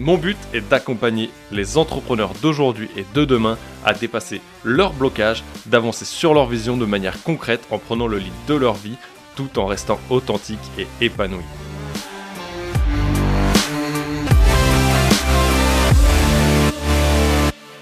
Mon but est d'accompagner les entrepreneurs d'aujourd'hui et de demain à dépasser leurs blocages, d'avancer sur leur vision de manière concrète en prenant le lead de leur vie tout en restant authentique et épanoui.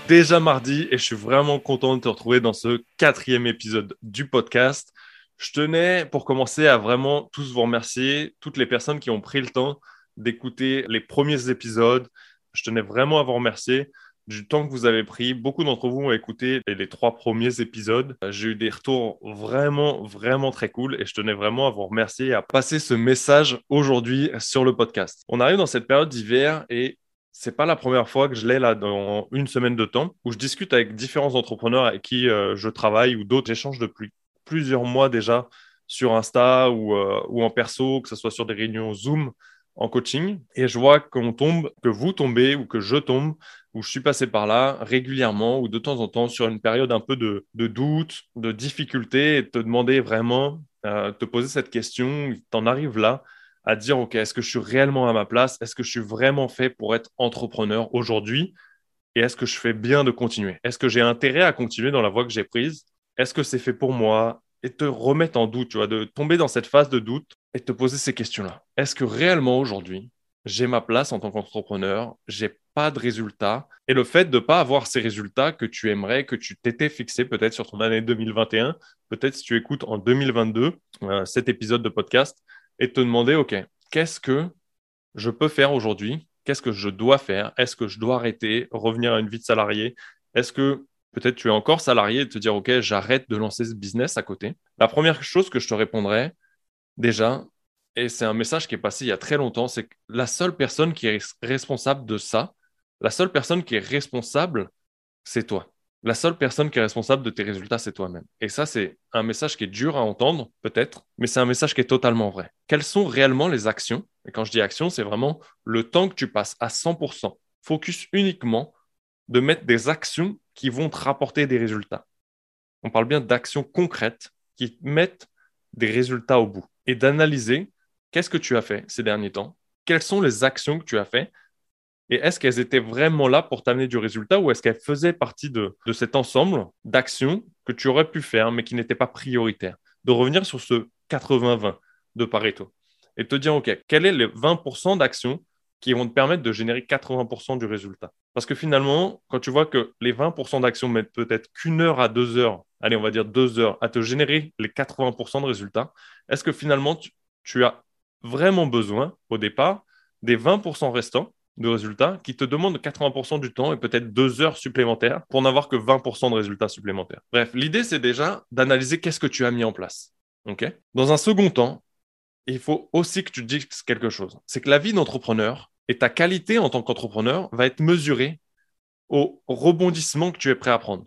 Déjà mardi et je suis vraiment content de te retrouver dans ce quatrième épisode du podcast. Je tenais pour commencer à vraiment tous vous remercier, toutes les personnes qui ont pris le temps d'écouter les premiers épisodes. Je tenais vraiment à vous remercier du temps que vous avez pris. Beaucoup d'entre vous ont écouté les, trois premiers épisodes. J'ai eu des retours vraiment, vraiment très cool et je tenais vraiment à vous remercier et à passer ce message aujourd'hui sur le podcast. On arrive dans cette période d'hiver et c'est pas la première fois que je l'ai là dans une semaine de temps où je discute avec différents entrepreneurs avec qui euh, je travaille ou d'autres. J'échange depuis plusieurs mois déjà sur Insta ou, euh, ou en perso, que ce soit sur des réunions Zoom en coaching et je vois qu'on tombe, que vous tombez ou que je tombe, ou je suis passé par là régulièrement ou de temps en temps sur une période un peu de, doute, de difficulté et te demander vraiment, euh, te poser cette question, t'en arrives là à dire, OK, est-ce que je suis réellement à ma place? Est-ce que je suis vraiment fait pour être entrepreneur aujourd'hui? Et est-ce que je fais bien de continuer? Est-ce que j'ai intérêt à continuer dans la voie que j'ai prise? Est-ce que c'est fait pour moi? Et te remettre en doute, tu vois, de tomber dans cette phase de doute et te poser ces questions-là. Est-ce que réellement aujourd'hui, j'ai ma place en tant qu'entrepreneur, j'ai pas de résultats? Et le fait de ne pas avoir ces résultats que tu aimerais, que tu t'étais fixé peut-être sur ton année 2021, peut-être si tu écoutes en 2022 euh, cet épisode de podcast et te demander, OK, qu'est-ce que je peux faire aujourd'hui? Qu'est-ce que je dois faire? Est-ce que je dois arrêter, revenir à une vie de salarié? Est-ce que Peut-être tu es encore salarié et te dire, OK, j'arrête de lancer ce business à côté. La première chose que je te répondrais, déjà, et c'est un message qui est passé il y a très longtemps, c'est que la seule personne qui est responsable de ça, la seule personne qui est responsable, c'est toi. La seule personne qui est responsable de tes résultats, c'est toi-même. Et ça, c'est un message qui est dur à entendre, peut-être, mais c'est un message qui est totalement vrai. Quelles sont réellement les actions? Et quand je dis actions, c'est vraiment le temps que tu passes à 100%, focus uniquement de mettre des actions qui vont te rapporter des résultats. On parle bien d'actions concrètes qui mettent des résultats au bout et d'analyser qu'est-ce que tu as fait ces derniers temps, quelles sont les actions que tu as fait et est-ce qu'elles étaient vraiment là pour t'amener du résultat ou est-ce qu'elles faisaient partie de, cet ensemble d'actions que tu aurais pu faire mais qui n'étaient pas prioritaires? De revenir sur ce 80-20 de Pareto et te dire, OK, quel est les 20% d'actions qui vont te permettre de générer 80% du résultat. Parce que finalement, quand tu vois que les 20% d'actions mettent peut-être qu'une heure à deux heures, allez, on va dire deux heures, à te générer les 80% de résultats, est-ce que finalement, tu, as vraiment besoin, au départ, des 20% restants de résultats qui te demandent 80% du temps et peut-être deux heures supplémentaires pour n'avoir que 20% de résultats supplémentaires? Bref, l'idée, c'est déjà d'analyser qu'est-ce que tu as mis en place. Dans un second temps, il faut aussi que tu dises quelque chose. C'est que la vie d'entrepreneur et ta qualité en tant qu'entrepreneur va être mesurée au rebondissement que tu es prêt à prendre.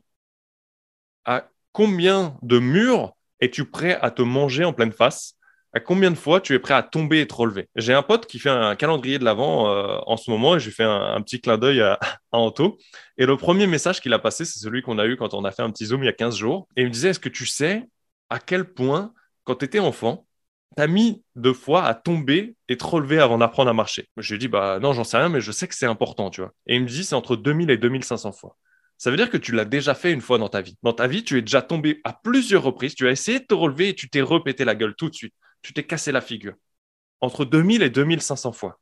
À combien de murs es-tu prêt à te manger en pleine face? À combien de fois tu es prêt à tomber et te relever? J'ai un pote qui fait un calendrier de l'avant euh, en ce moment et j'ai fait un, petit clin d'œil à, à, Anto. Et le premier message qu'il a passé, c'est celui qu'on a eu quand on a fait un petit zoom il y a 15 jours. Et il me disait, est-ce que tu sais à quel point, quand tu étais enfant, t'as mis deux fois à tomber et te relever avant d'apprendre à marcher. Je lui dit, bah non, j'en sais rien, mais je sais que c'est important, tu vois. Et il me dit, c'est entre 2000 et 2500 fois. Ça veut dire que tu l'as déjà fait une fois dans ta vie. Dans ta vie, tu es déjà tombé à plusieurs reprises, tu as essayé de te relever et tu t'es repété la gueule tout de suite. Tu t'es cassé la figure. Entre 2000 et 2500 fois.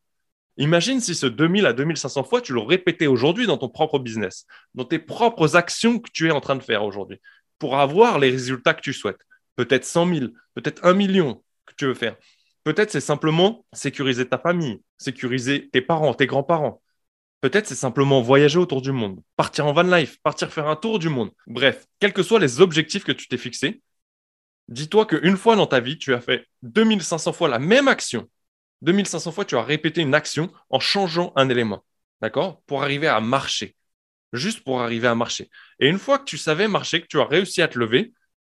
Imagine si ce 2000 à 2500 fois, tu le répétais aujourd'hui dans ton propre business, dans tes propres actions que tu es en train de faire aujourd'hui, pour avoir les résultats que tu souhaites. Peut-être 100 000, peut-être 1 million, tu veux faire. Peut-être c'est simplement sécuriser ta famille, sécuriser tes parents, tes grands-parents. Peut-être c'est simplement voyager autour du monde, partir en van life, partir faire un tour du monde. Bref, quels que soient les objectifs que tu t'es fixés, dis-toi qu'une fois dans ta vie, tu as fait 2500 fois la même action. 2500 fois, tu as répété une action en changeant un élément. D'accord? Pour arriver à marcher. juste pour arriver à marcher. Et une fois que tu savais marcher, que tu as réussi à te lever,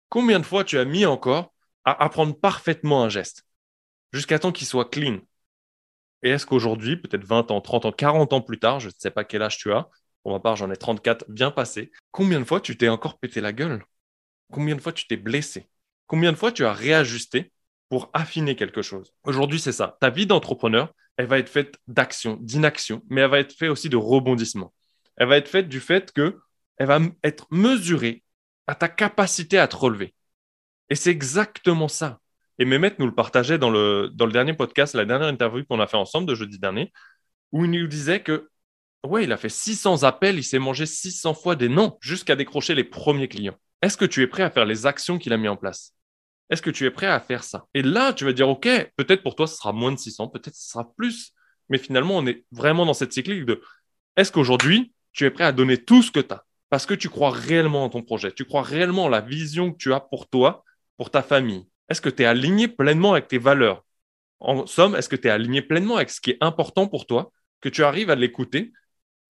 combien de fois tu as mis encore à apprendre parfaitement un geste jusqu'à temps qu'il soit clean Et est-ce qu'aujourd'hui, peut-être 20 ans, 30 ans, 40 ans plus tard, je ne sais pas quel âge tu as, pour ma part j'en ai 34 bien passé, combien de fois tu t'es encore pété la gueule? Combien de fois tu t'es blessé? Combien de fois tu as réajusté pour affiner quelque chose? Aujourd'hui, c'est ça. Ta vie d'entrepreneur, elle va être faite d'action, d'inaction, mais elle va être faite aussi de rebondissement. Elle va être faite du fait que elle va être mesurée à ta capacité à te relever. Et c'est exactement ça. Et Mehmet nous le partageait dans le, dans le dernier podcast, la dernière interview qu'on a fait ensemble de jeudi dernier, où il nous disait que, ouais, il a fait 600 appels, il s'est mangé 600 fois des noms jusqu'à décrocher les premiers clients. Est-ce que tu es prêt à faire les actions qu'il a mis en place? Est-ce que tu es prêt à faire ça? Et là, tu vas dire, OK, peut-être pour toi, ce sera moins de 600, peut-être ce sera plus. Mais finalement, on est vraiment dans cette cyclique de, est-ce qu'aujourd'hui, tu es prêt à donner tout ce que tu as parce que tu crois réellement en ton projet, tu crois réellement en la vision que tu as pour toi, pour ta famille? Est-ce que tu es aligné pleinement avec tes valeurs? En somme, est-ce que tu es aligné pleinement avec ce qui est important pour toi, que tu arrives à l'écouter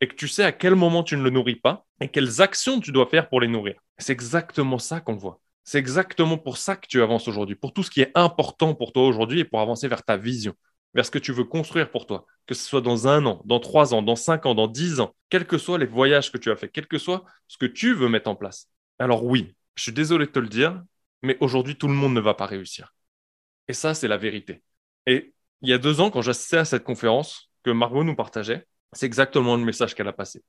et que tu sais à quel moment tu ne le nourris pas et quelles actions tu dois faire pour les nourrir? C'est exactement ça qu'on voit. C'est exactement pour ça que tu avances aujourd'hui, pour tout ce qui est important pour toi aujourd'hui et pour avancer vers ta vision vers ce que tu veux construire pour toi, que ce soit dans un an, dans trois ans, dans cinq ans, dans dix ans, quels que soient les voyages que tu as fait, quel que soit ce que tu veux mettre en place. Alors oui, je suis désolé de te le dire, mais aujourd'hui, tout le monde ne va pas réussir. Et ça, c'est la vérité. Et il y a deux ans, quand j'assistais à cette conférence que Margot nous partageait, c'est exactement le message qu'elle a passé.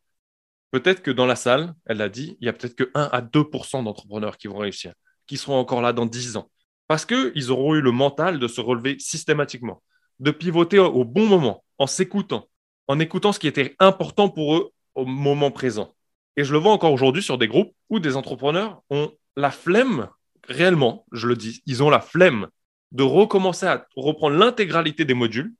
Peut-être que dans la salle, elle a dit, il y a peut-être que 1 à 2% d'entrepreneurs qui vont réussir, qui seront encore là dans 10 ans. Parce qu'ils auront eu le mental de se relever systématiquement de pivoter au bon moment, en s'écoutant, en écoutant ce qui était important pour eux au moment présent. Et je le vois encore aujourd'hui sur des groupes où des entrepreneurs ont la flemme, réellement, je le dis, ils ont la flemme de recommencer à reprendre l'intégralité des modules,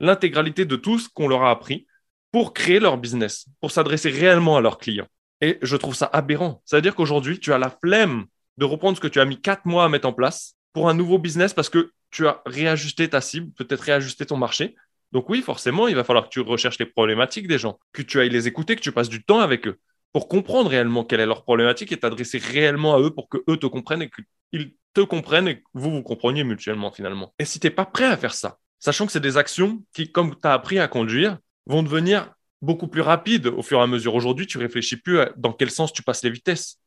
l'intégralité de tout ce qu'on leur a appris pour créer leur business, pour s'adresser réellement à leurs clients. Et je trouve ça aberrant. C'est-à-dire qu'aujourd'hui, tu as la flemme de reprendre ce que tu as mis quatre mois à mettre en place pour un nouveau business parce que tu as réajusté ta cible, peut-être réajusté ton marché. Donc oui, forcément, il va falloir que tu recherches les problématiques des gens, que tu ailles les écouter, que tu passes du temps avec eux pour comprendre réellement quelle est leur problématique et t'adresser réellement à eux pour que eux te comprennent et qu'ils te comprennent et que vous vous compreniez mutuellement finalement. Et si tu n'es pas prêt à faire ça, sachant que c'est des actions qui, comme tu as appris à conduire, vont devenir beaucoup plus rapides au fur et à mesure. Aujourd'hui, tu réfléchis plus dans quel sens tu passes les vitesses.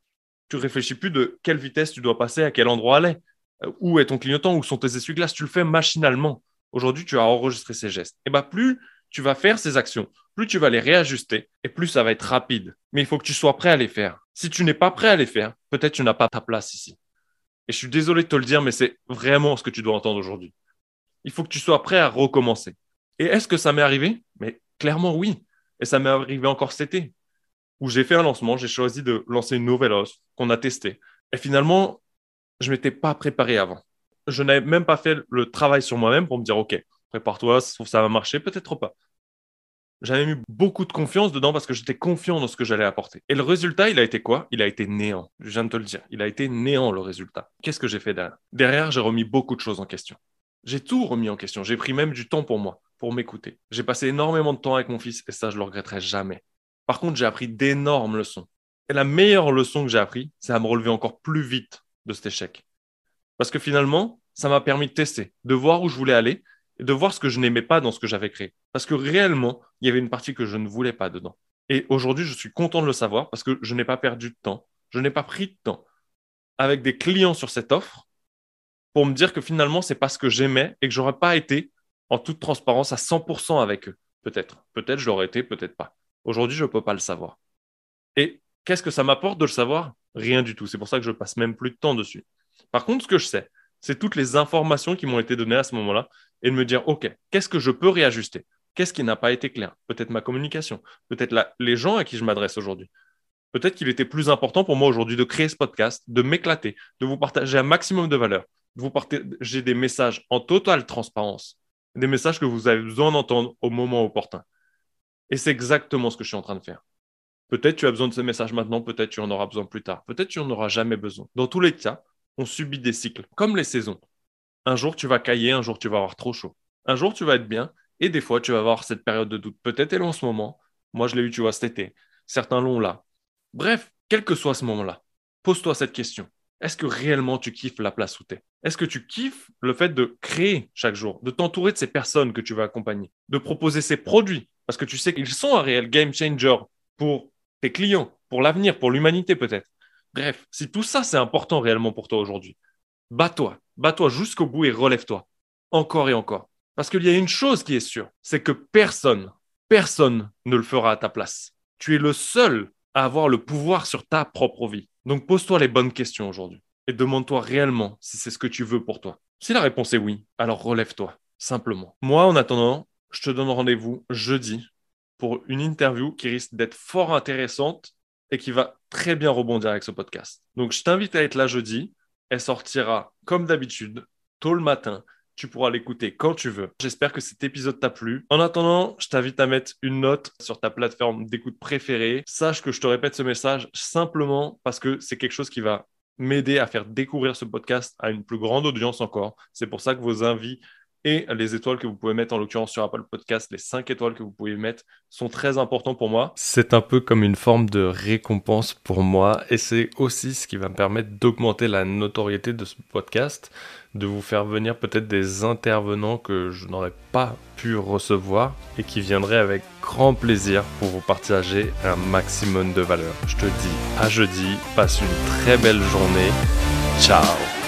Tu réfléchis plus de quelle vitesse tu dois passer, à quel endroit aller. Euh, où est ton clignotant, où sont tes essuie-glaces, tu le fais machinalement. Aujourd'hui, tu as enregistré ces gestes. Et bien, plus tu vas faire ces actions, plus tu vas les réajuster et plus ça va être rapide. Mais il faut que tu sois prêt à les faire. Si tu n'es pas prêt à les faire, peut-être tu n'as pas ta place ici. Et je suis désolé de te le dire, mais c'est vraiment ce que tu dois entendre aujourd'hui. Il faut que tu sois prêt à recommencer. Et est-ce que ça m'est arrivé? Mais clairement oui. Et ça m'est arrivé encore cet été, où j'ai fait un lancement, j'ai choisi de lancer une nouvelle offre qu'on a testée. Et finalement, je m'étais pas préparé avant. Je n'avais même pas fait le travail sur moi-même pour me dire, OK, prépare-toi, ça va marcher, peut-être pas. J'avais mis beaucoup de confiance dedans parce que j'étais confiant dans ce que j'allais apporter. Et le résultat, il a été quoi? Il a été néant. Je viens de te le dire. Il a été néant, le résultat. Qu'est-ce que j'ai fait derrière? Derrière, j'ai remis beaucoup de choses en question. J'ai tout remis en question. J'ai pris même du temps pour moi, pour m'écouter. J'ai passé énormément de temps avec mon fils et ça, je le regretterai jamais. Par contre, j'ai appris d'énormes leçons. Et la meilleure leçon que j'ai appris, c'est à me relever encore plus vite de cet échec. Parce que finalement, ça m'a permis de tester, de voir où je voulais aller de voir ce que je n'aimais pas dans ce que j'avais créé. Parce que réellement, il y avait une partie que je ne voulais pas dedans. Et aujourd'hui, je suis content de le savoir parce que je n'ai pas perdu de temps, je n'ai pas pris de temps avec des clients sur cette offre pour me dire que finalement, c'est pas ce que j'aimais et que j'aurais pas été en toute transparence à 100% avec eux. Peut-être. Peut-être je l'aurais été, peut-être pas. Aujourd'hui, je ne peux pas le savoir. Et qu'est-ce que ça m'apporte de le savoir? Rien du tout. C'est pour ça que je passe même plus de temps dessus. Par contre, ce que je sais, c'est toutes les informations qui m'ont été données à ce moment-là et de me dire, OK, qu'est-ce que je peux réajuster? Qu'est-ce qui n'a pas été clair? Peut-être ma communication, peut-être les gens à qui je m'adresse aujourd'hui. Peut-être qu'il était plus important pour moi aujourd'hui de créer ce podcast, de m'éclater, de vous partager un maximum de valeur, de vous partager des messages en totale transparence, des messages que vous avez besoin d'entendre au moment opportun. Et c'est exactement ce que je suis en train de faire. Peut-être tu as besoin de ce message maintenant, peut-être tu en auras besoin plus tard, peut-être tu n'en auras jamais besoin. Dans tous les cas, on subit des cycles, comme les saisons. Un jour tu vas cailler, un jour tu vas avoir trop chaud. Un jour tu vas être bien, et des fois tu vas avoir cette période de doute. Peut-être elle en ce moment. Moi je l'ai eu, tu vois, cet été. certains l'ont là. Bref, quel que soit ce moment-là, pose-toi cette question. Est-ce que réellement tu kiffes la place où tu es Est-ce que tu kiffes le fait de créer chaque jour, de t'entourer de ces personnes que tu vas accompagner, de proposer ces produits? Parce que tu sais qu'ils sont un réel game changer pour tes clients, pour l'avenir, pour l'humanité peut-être. Bref, si tout ça c'est important réellement pour toi aujourd'hui, bats-toi, bats-toi jusqu'au bout et relève-toi, encore et encore. Parce qu'il y a une chose qui est sûre, c'est que personne, personne ne le fera à ta place. Tu es le seul à avoir le pouvoir sur ta propre vie. Donc pose-toi les bonnes questions aujourd'hui et demande-toi réellement si c'est ce que tu veux pour toi. Si la réponse est oui, alors relève-toi, simplement. Moi, en attendant, je te donne rendez-vous jeudi pour une interview qui risque d'être fort intéressante et qui va très bien rebondir avec ce podcast. Donc, je t'invite à être là jeudi. Elle sortira comme d'habitude, tôt le matin. Tu pourras l'écouter quand tu veux. J'espère que cet épisode t'a plu. En attendant, je t'invite à mettre une note sur ta plateforme d'écoute préférée. Sache que je te répète ce message simplement parce que c'est quelque chose qui va m'aider à faire découvrir ce podcast à une plus grande audience encore. C'est pour ça que vos envies et les étoiles que vous pouvez mettre, en l'occurrence sur Apple Podcast, les 5 étoiles que vous pouvez mettre sont très importants pour moi. C'est un peu comme une forme de récompense pour moi et c'est aussi ce qui va me permettre d'augmenter la notoriété de ce podcast, de vous faire venir peut-être des intervenants que je n'aurais pas pu recevoir et qui viendraient avec grand plaisir pour vous partager un maximum de valeur. Je te dis à jeudi, passe une très belle journée. Ciao